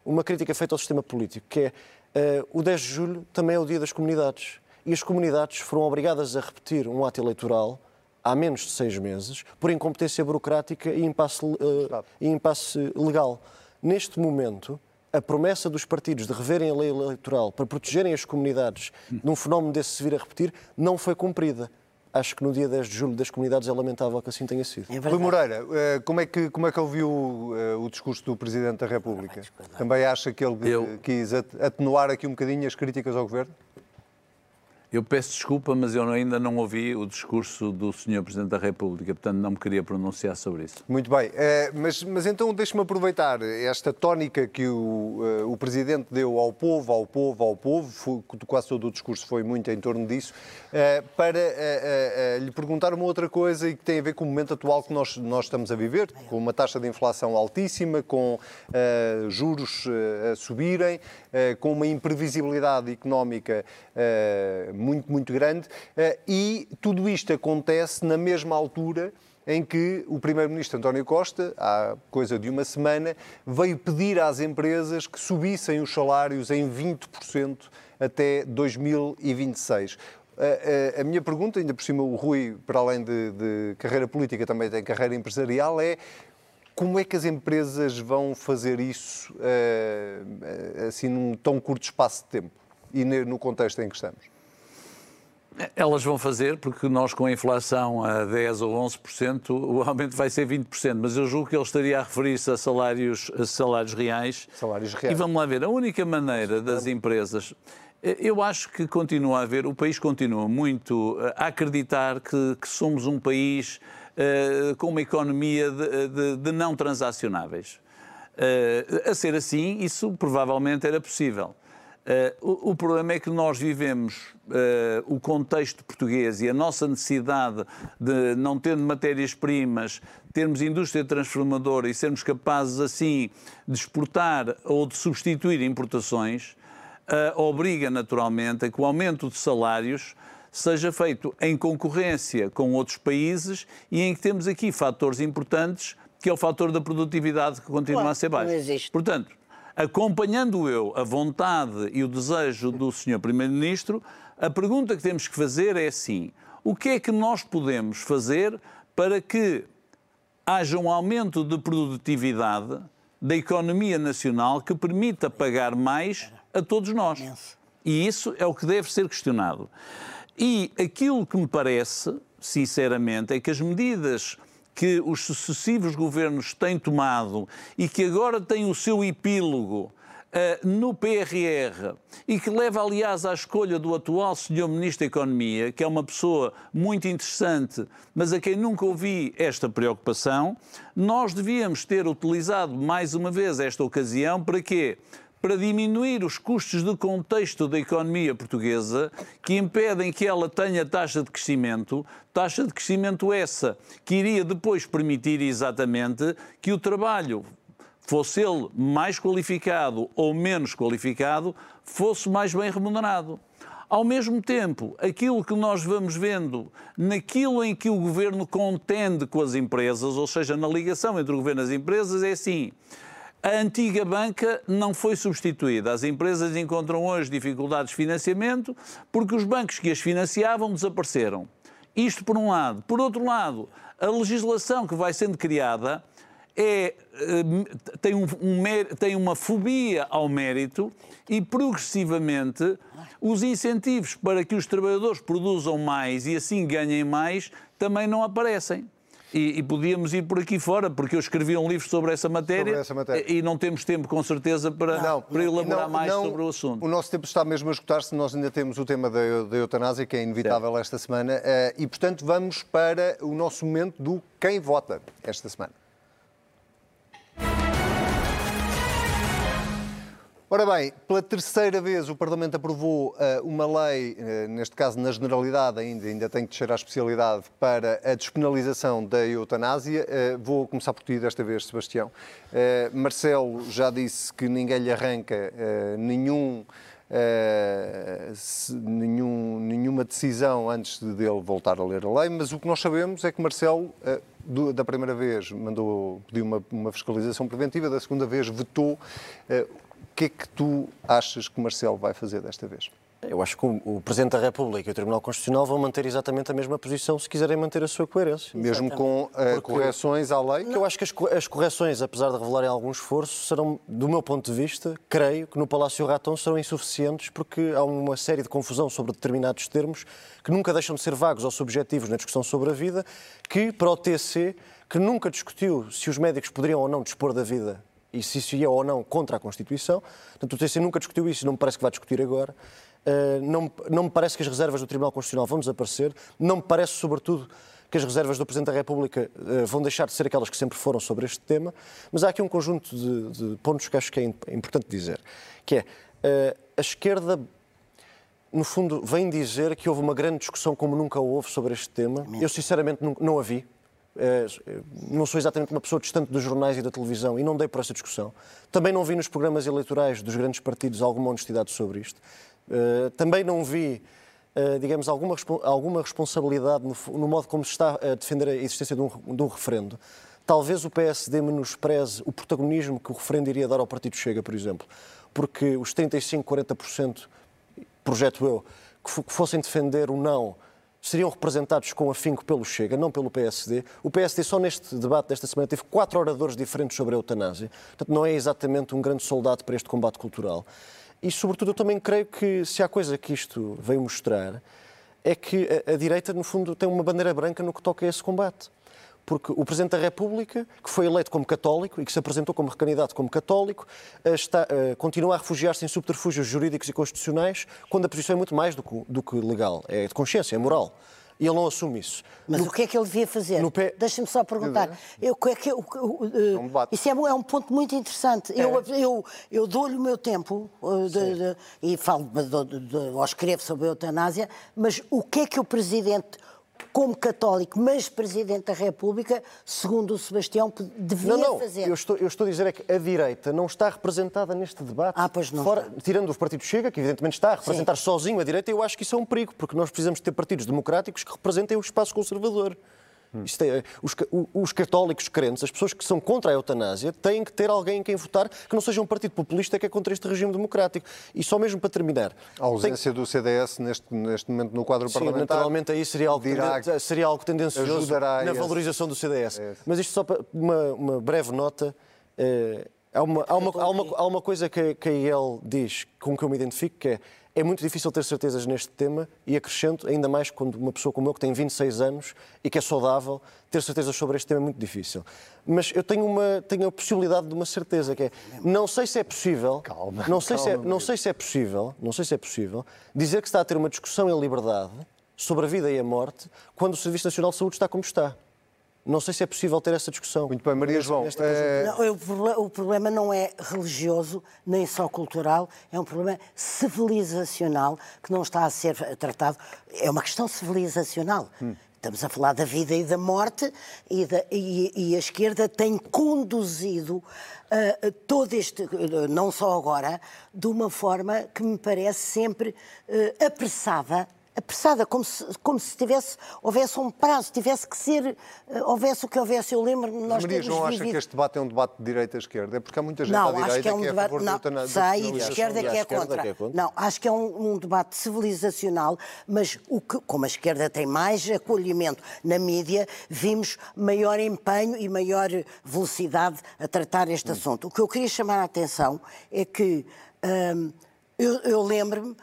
uma crítica feita ao sistema político, que é uh, o 10 de julho também é o dia das comunidades. E as comunidades foram obrigadas a repetir um ato eleitoral há menos de seis meses por incompetência burocrática e impasse, uh, e impasse legal. Neste momento, a promessa dos partidos de reverem a lei eleitoral para protegerem as comunidades de um fenómeno desse se vir a repetir não foi cumprida acho que no dia 10 de julho das comunidades é lamentável que assim tenha sido. É Rui Moreira, eh, como é, que, como é que ouviu eh, o discurso do Presidente da República? Também acha que ele Eu... quis atenuar aqui um bocadinho as críticas ao Governo? Eu peço desculpa, mas eu ainda não ouvi o discurso do Sr. Presidente da República, portanto não me queria pronunciar sobre isso. Muito bem, é, mas, mas então deixe-me aproveitar esta tónica que o, uh, o Presidente deu ao povo, ao povo, ao povo, foi, quase todo o discurso foi muito em torno disso, uh, para lhe perguntar uma outra coisa e que tem a ver com o momento atual que nós, nós estamos a viver, com uma taxa de inflação altíssima, com juros a subirem, com uma imprevisibilidade económica muito, muito grande, eh, e tudo isto acontece na mesma altura em que o Primeiro-Ministro António Costa, há coisa de uma semana, veio pedir às empresas que subissem os salários em 20% até 2026. A, a, minha pergunta, ainda por cima o Rui, para além de, de carreira política, também tem carreira empresarial, é Como é que as empresas vão fazer isso assim num tão curto espaço de tempo e no contexto em que estamos? Elas vão fazer, porque nós com a inflação a 10 ou 11%, o aumento vai ser 20%, mas eu julgo que ele estaria a referir-se a salários, a salários reais. Salários reais. E vamos lá ver, a única maneira das empresas eu acho que continua a haver, o país continua muito a acreditar que, que somos um país uh, com uma economia de, de, de não transacionáveis. Uh, a ser assim, isso provavelmente era possível. Uh, o, o, problema é que nós vivemos uh, o contexto português e a nossa necessidade de, não tendo matérias-primas, termos indústria transformadora e sermos capazes, assim, de exportar ou de substituir importações, uh, obriga naturalmente a que o aumento de salários seja feito em concorrência com outros países e em que temos aqui fatores importantes, que é o fator da produtividade que continua claro, a ser baixo. Portanto, acompanhando eu a vontade e o desejo do Sr. Primeiro-Ministro, a pergunta que temos que fazer é assim: o que é que nós podemos fazer para que haja um aumento de produtividade da economia nacional que permita pagar mais a todos nós? E isso é o que deve ser questionado. E aquilo que me parece, sinceramente, é que as medidas que os sucessivos governos têm tomado e que agora têm o seu epílogo Uh, no PRR e que leva, aliás, à escolha do atual Sr. Ministro da Economia, que é uma pessoa muito interessante, mas a quem nunca ouvi esta preocupação, nós devíamos ter utilizado mais uma vez esta ocasião para quê? Para diminuir os custos de contexto da economia portuguesa que impedem que ela tenha taxa de crescimento, taxa de crescimento essa que iria depois permitir exatamente que o trabalho fosse ele mais qualificado ou menos qualificado, fosse mais bem remunerado. Ao mesmo tempo, aquilo que nós vamos vendo naquilo em que o governo contende com as empresas, ou seja, na ligação entre o governo e as empresas, é assim: a antiga banca não foi substituída. As empresas encontram hoje dificuldades de financiamento porque os bancos que as financiavam desapareceram. Isto por um lado. Por outro lado, a legislação que vai sendo criada é, eh, tem, um, um, tem uma fobia ao mérito e, progressivamente, os incentivos para que os trabalhadores produzam mais e assim ganhem mais também não aparecem. E, e, podíamos ir por aqui fora, porque eu escrevi um livro sobre essa matéria, sobre essa matéria. e não temos tempo, com certeza, para, não, para elaborar não, mais não, sobre o assunto. O nosso tempo está mesmo a escutar-se, nós ainda temos o tema da, da eutanásia, que é inevitável certo. esta semana, eh, e, portanto, vamos para o nosso momento do quem vota esta semana. Ora bem, pela terceira vez o Parlamento aprovou uh, uma lei, uh, neste caso na generalidade ainda, ainda tem que descer à especialidade, para a despenalização da eutanásia. Uh, vou começar por ti desta vez, Sebastião. Marcelo já disse que ninguém lhe arranca nenhum, nenhum, nenhuma decisão antes de dele voltar a ler a lei, mas o que nós sabemos é que Marcelo da primeira vez mandou, pediu uma, uma, fiscalização preventiva, da segunda vez vetou que é que tu achas que Marcelo vai fazer desta vez? Eu acho que o Presidente da República e o Tribunal Constitucional vão manter exatamente a mesma posição se quiserem manter a sua coerência. Mesmo exatamente. com uh, correções à lei? Eu acho que as, as, correções, apesar de revelarem algum esforço, serão, do meu ponto de vista, creio que no Palácio Raton serão insuficientes porque há uma série de confusão sobre determinados termos que nunca deixam de ser vagos ou subjetivos na discussão sobre a vida, que para o TC, que nunca discutiu se os médicos poderiam ou não dispor da vida e se isso ia ou não contra a Constituição. Portanto, o TC nunca discutiu isso e não me parece que vai discutir agora. Uh, não, não me parece que as reservas do Tribunal Constitucional vão desaparecer. Não me parece, sobretudo, que as reservas do Presidente da República uh, vão deixar de ser aquelas que sempre foram sobre este tema. Mas há aqui um conjunto de, de pontos que acho que é, é importante dizer, que é uh, a esquerda no fundo, vem dizer que houve uma grande discussão como nunca houve sobre este tema. Eu, sinceramente, não, não a vi. Eh, não sou exatamente uma pessoa distante dos jornais e da televisão e não dei por essa discussão. Também não vi nos programas eleitorais dos grandes partidos alguma honestidade sobre isto. Eh, também não vi, eh, digamos, alguma, alguma responsabilidade no, modo como se está a defender a existência de um, de um referendo. Talvez o PSD menospreze o protagonismo que o referendo iria dar ao Partido Chega, por exemplo, porque os 35, 40%, projeto eu, que fossem defender o não seriam representados com afinco pelo Chega, não pelo PSD. O PSD só neste debate desta semana teve quatro oradores diferentes sobre a eutanásia. Portanto, não é exatamente um grande soldado para este combate cultural. E, sobretudo, eu também creio que se há coisa que isto veio mostrar é que a, a direita, no fundo, tem uma bandeira branca no que toca a esse combate porque o Presidente da República, que foi eleito como católico e que se apresentou como recandidato como católico, eh, está, uh, continua a refugiar-se em subterfúgios jurídicos e constitucionais, quando a posição é muito mais do que, do que legal, é de consciência, é moral. E ele não assume isso. Mas no, o que é que ele devia fazer? Pé... Deixa-me só perguntar. Eu, é que, eu, uh, uh, isso é, é, um ponto muito interessante. É. Eu, eu, eu dou-lhe o meu tempo uh, de, de, e falo, de, de, ou escrevo sobre a eutanásia, mas o que é que o Presidente como católico, mas Presidente da República, segundo o Sebastião, devia não, não. fazer. Eu estou, eu estou a dizer é que a direita não está representada neste debate. Ah, pois não. Fora, tirando o Partido Chega, que evidentemente está a representar Sim. sozinho a direita, eu acho que isso é um perigo, porque nós precisamos ter partidos democráticos que representem o espaço conservador. É, os, os, católicos crentes, as pessoas que são contra a eutanásia, têm que ter alguém em quem votar que não seja um partido populista que é contra este regime democrático. E só mesmo para terminar. A ausência tem... do CDS neste, neste momento no quadro Sim, parlamentar. Naturalmente, aí seria algo, tenden... seria algo tendencioso na valorização do CDS. É Mas isto só para uma, uma breve nota. É... Há uma, há, uma, há, uma, há uma coisa que, que a IEL diz com que eu me identifico, que é é muito difícil ter certezas neste tema e acrescento, ainda mais quando uma pessoa como eu, que tem 26 anos e que é saudável, ter certezas sobre este tema é muito difícil. Mas eu tenho, uma, tenho a possibilidade de uma certeza, que é, não sei se é possível, calma, não, sei calma, se é, não sei se é possível, não sei se é possível, dizer que está a ter uma discussão em liberdade sobre a vida e a morte quando o Serviço Nacional de Saúde está como está. Não sei se é possível ter essa discussão. Muito bem, Maria João. É... Não, o, problema não é religioso, nem só cultural, é um problema civilizacional que não está a ser tratado. É uma questão civilizacional. Hum. Estamos a falar da vida e da morte, e, da, e, e a esquerda tem conduzido uh, todo este, uh, não só agora, de uma forma que me parece sempre uh, apressada apressada, como se, como se tivesse, houvesse um prazo, tivesse que ser, uh, houvesse o que houvesse. Eu lembro-me, nós Maria João vivido... acha que este debate é um debate de direita-esquerda? É porque há muita gente não, à direita acho que é, um que é debate, a favor não, do Sei, de esquerda que é, contra. é contra. Não, acho que é um, um, debate civilizacional, mas o que, como a esquerda tem mais acolhimento na mídia, vimos maior empenho e maior velocidade a tratar este hum. assunto. O que eu queria chamar a atenção é que hum, eu, eu lembro-me eh,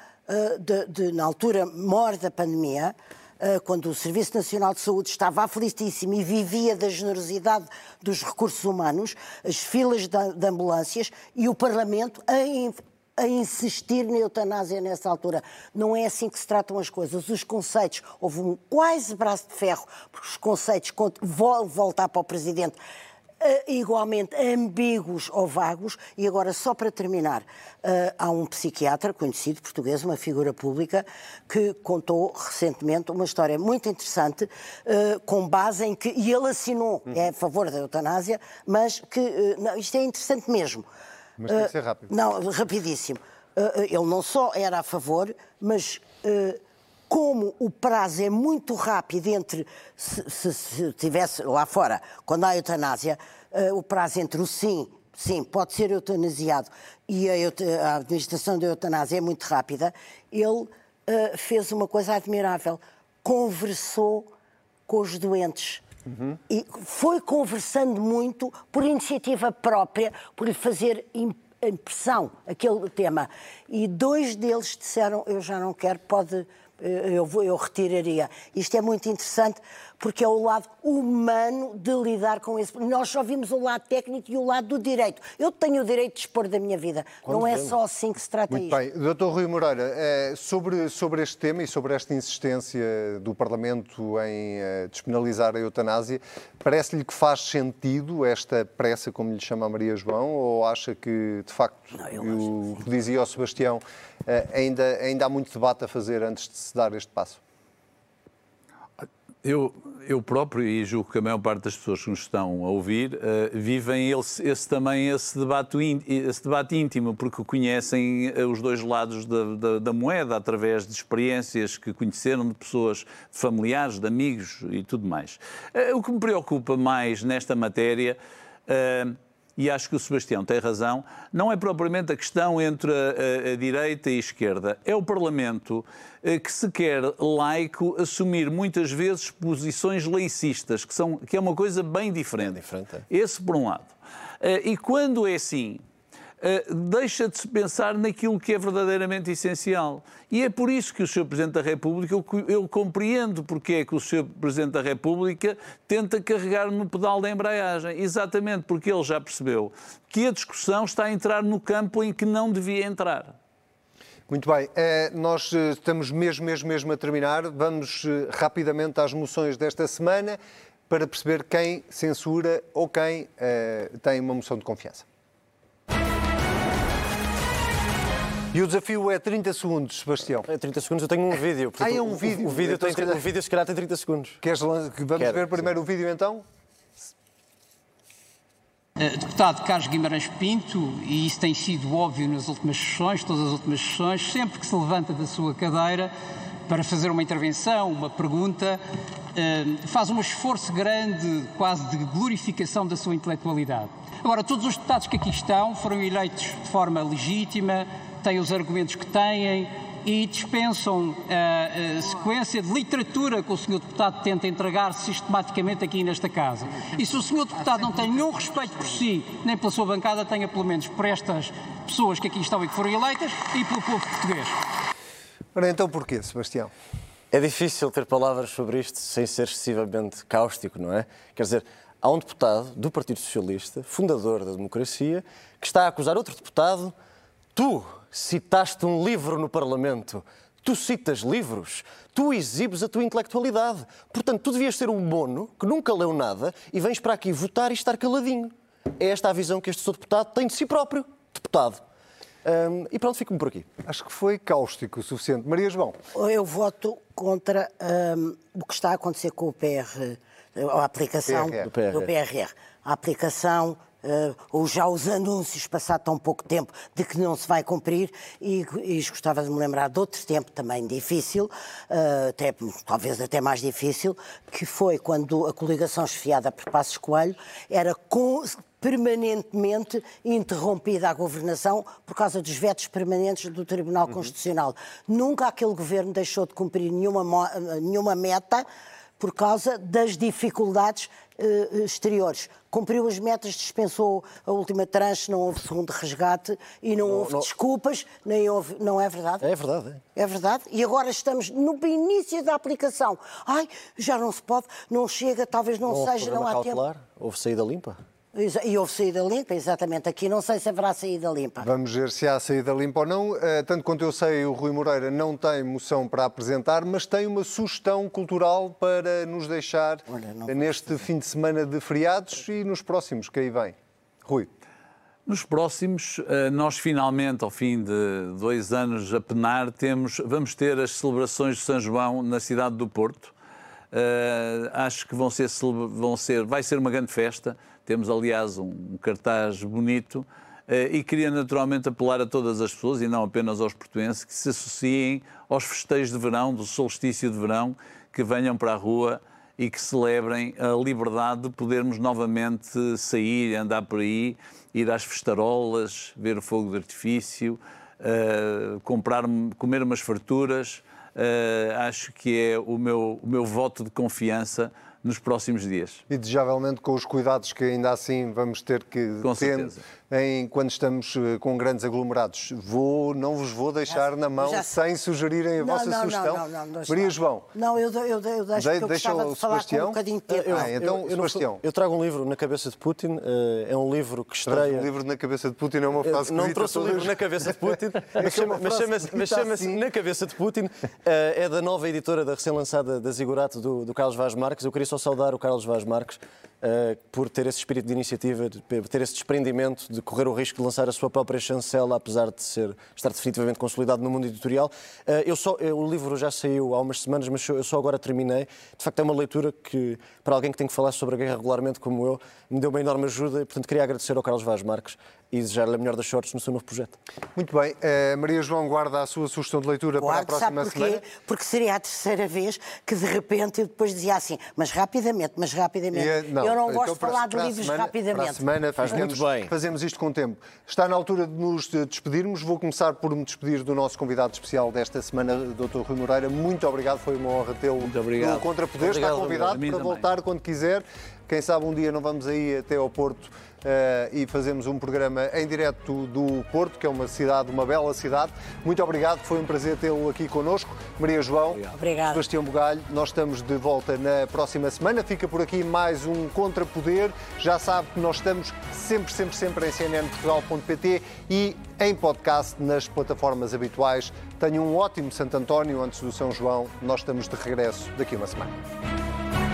de, de, na altura maior da pandemia, uh, quando o Serviço Nacional de Saúde estava aflitíssimo e vivia da generosidade dos recursos humanos, as filas de ambulâncias e o Parlamento a, a insistir na eutanásia nessa altura. Não é assim que se tratam as coisas. Os conceitos, houve um quase braço de ferro, porque os conceitos, vou voltar para o Presidente, igualmente ambíguos ou vagos. E agora, só para terminar, há um psiquiatra conhecido, português, uma figura pública, que contou recentemente uma história muito interessante, com base em que. E ele assinou, é a favor da eutanásia, mas que. Não, isto é interessante mesmo. Mas tem que ser rápido. Não, rapidíssimo. Ele não só era a favor, mas como o prazo é muito rápido entre, se, se, se tivesse lá fora, quando há eutanásia, uh, o prazo entre o sim, sim, pode ser eutanasiado, e a, a administração da eutanásia é muito rápida, ele uh, fez uma coisa admirável, conversou com os doentes. Uhum. E foi conversando muito por iniciativa própria, por lhe fazer impressão aquele tema. E dois deles disseram: Eu já não quero, pode eu, eu retiraria. Isto é muito interessante porque é o lado humano de lidar com isso. Nós só vimos o lado técnico e o lado do direito. Eu tenho o direito de expor da minha vida. Quando não é só assim que se trata Muito isto. bem. Doutor Rui Moreira, eh, sobre, sobre este tema e sobre esta insistência do Parlamento em eh, despenalizar a eutanásia, parece-lhe que faz sentido esta pressa, como lhe chama a Maria João, ou acha que, de facto, não, o que dizia o Sebastião, eh, ainda, ainda há muito debate a fazer antes de se dar este passo? Eu, eu próprio, e julgo que a maior parte das pessoas que nos estão a ouvir, uh, vivem esse, esse, também esse debate, esse debate íntimo, porque conhecem uh, os dois lados da, da, da, moeda, através de experiências que conheceram de pessoas, de familiares, de amigos e tudo mais. Uh, o que me preocupa mais nesta matéria e acho que o Sebastião tem razão, não é propriamente a questão entre a, a, a direita e a esquerda. É o Parlamento eh, que se quer laico assumir muitas vezes posições laicistas, que, são, que é uma coisa bem diferente. É diferente. Esse por um lado. Eh, e quando é assim, deixa de se pensar naquilo que é verdadeiramente essencial. E é por isso que o Sr. Presidente da República, eu, compreendo porque é que o Sr. Presidente da República tenta carregar no pedal da embreagem. Exatamente porque ele já percebeu que a discussão está a entrar no campo em que não devia entrar. Muito bem, eh, nós eh, estamos mesmo, mesmo, mesmo a terminar. Vamos rapidamente às moções desta semana para perceber quem censura ou quem tem uma moção de confiança. E o desafio é 30 segundos, Sebastião. É 30 segundos, eu tenho um vídeo. ah, é um vídeo? O, o vídeo, então, tem, o vídeo se calhar tem 30 segundos. Queres, vamos Quero, ver primeiro sim. o vídeo então? Eh, deputado Carlos Guimarães Pinto, e isso tem sido óbvio nas últimas sessões, todas as últimas sessões, sempre que se levanta da sua cadeira para fazer uma intervenção, uma pergunta, eh, faz um esforço grande, quase de glorificação da sua intelectualidade. Agora, todos os deputados que aqui estão foram eleitos de forma legítima, têm os argumentos que têm e dispensam a, a sequência de literatura que o Sr. Deputado tenta entregar sistematicamente aqui nesta Casa. E se o Sr. Deputado não tem nenhum respeito por si, nem pela sua bancada, tenha pelo menos por estas pessoas que aqui estão e que foram eleitas e pelo povo português. Ora, então porquê, Sebastião? É difícil ter palavras sobre isto sem ser excessivamente cáustico, não é? Quer dizer, há um deputado do Partido Socialista, fundador da democracia, que está a acusar outro deputado, tu, citaste um livro no Parlamento. Tu citas livros, tu exibes a tua intelectualidade. Portanto, tu devias ser um mono que nunca leu nada e vens para aqui votar e estar caladinho. É esta a visão que este seu deputado tem de si próprio, deputado. Um, e pronto, fico-me por aqui. Acho que foi cáustico o suficiente. Maria João. Eu voto contra um, o que está a acontecer com o PR, a aplicação PRR. do PRR. Do PRR. A aplicação uh, ou já os anúncios, passado tão pouco tempo, de que não se vai cumprir, e, e gostava de me lembrar de outro tempo também difícil, uh, até, talvez até mais difícil, que foi quando a coligação esfiada por Passos Coelho era com, permanentemente interrompida a governação por causa dos vetos permanentes do Tribunal uhum. Constitucional. Nunca aquele governo deixou de cumprir nenhuma, nenhuma meta por causa das dificuldades uh, exteriores. Cumpriu as metas, dispensou a última tranche, não houve segundo resgate e não, não houve não... desculpas, nem houve. Não é verdade? É verdade. É. é verdade. E agora estamos no início da aplicação. Ai, já não se pode, não chega, talvez não, não seja, não há cautelar, tempo. Houve saída limpa? E houve saída limpa, exatamente. Aqui não sei se haverá saída limpa. Vamos ver se há saída limpa ou não. Eh, tanto quanto eu sei, o Rui Moreira não tem moção para apresentar, mas tem uma sugestão cultural para nos deixar Olha, neste fim de semana de feriados e nos próximos que aí vem. Rui. Nos próximos, eh, nós finalmente, ao fim de dois anos a penar, temos, vamos ter as celebrações de São João na cidade do Porto. Uh, acho que vão ser, vão ser, vai ser uma grande festa. Temos, aliás, um cartaz bonito uh, e queria naturalmente apelar a todas as pessoas, e não apenas aos portuenses, que se associem aos festejos de verão, do solstício de verão, que venham para a rua e que celebrem a liberdade de podermos novamente sair, andar por aí, ir às festarolas, ver o fogo de artifício, uh, comprar, comer umas farturas. Uh, acho que é o meu, o meu voto de confiança nos próximos dias. E desejavelmente com os cuidados que ainda assim vamos ter que ter. Em, quando estamos eh, com grandes aglomerados. Vou, não vos vou deixar na mão já... sem sugerirem a não, vossa não, sugestão. Não, não, não, Maria João. Não, eu, eu, eu deixo de, eu gostava de falar com um bocadinho de tempo. Ah, então, eu, Sebastião. Eu trago um livro na cabeça de Putin, eh, é um livro que estreia... Um livro na cabeça de Putin é uma frase Não trouxe o livro na cabeça de Putin, <laughs> mas chama-se chama chama assim. Na Cabeça de Putin, eh, é da nova editora da recém-lançada da Zigurato do, do Carlos Vaz Marques. Eu queria só saudar o Carlos Vaz Marques uh, por ter esse espírito de iniciativa, de ter esse desprendimento de correr o risco de lançar a sua própria chancela, apesar de ser, estar definitivamente consolidado no mundo editorial. Eh, eu só, eh, o livro já saiu há umas semanas, mas eu só agora terminei. De facto, é uma leitura que, para alguém que tem que falar sobre a guerra regularmente como eu, me deu uma enorme ajuda e, portanto, queria agradecer ao Carlos Vaz Marques e desejar-lhe a melhor das sortes no seu novo projeto. Muito bem. Uh, Maria João guarda a sua sugestão de leitura Guardo, para a próxima sabe porquê? semana. Porque seria a terceira vez que de repente eu depois dizia assim, mas rapidamente, mas rapidamente. E, eu não gosto então, de falar de livros semana, rapidamente. Para a semana Faz fazemos, muito bem. fazemos isto com tempo. Está na altura de nos despedirmos. Vou começar por me despedir do nosso convidado especial desta semana, Dr. Rui Moreira. Muito obrigado, foi uma honra tê-lo no Contrapoder. Está convidado para mim voltar quando quiser. Quem sabe um dia não vamos aí até ao Porto e fazemos um programa em direto do Porto, que é uma cidade, uma bela cidade. Muito obrigado, foi um prazer tê-lo aqui connosco. Maria João, Obrigada. Sebastião Bugalho, nós estamos de volta na próxima semana. Fica por aqui mais um Contrapoder. Já sabe que nós estamos sempre, sempre, sempre em cnnportugal.pt e em podcast nas plataformas habituais. Tenha um ótimo Santo António antes do São João. Nós estamos de regresso daqui a uma semana.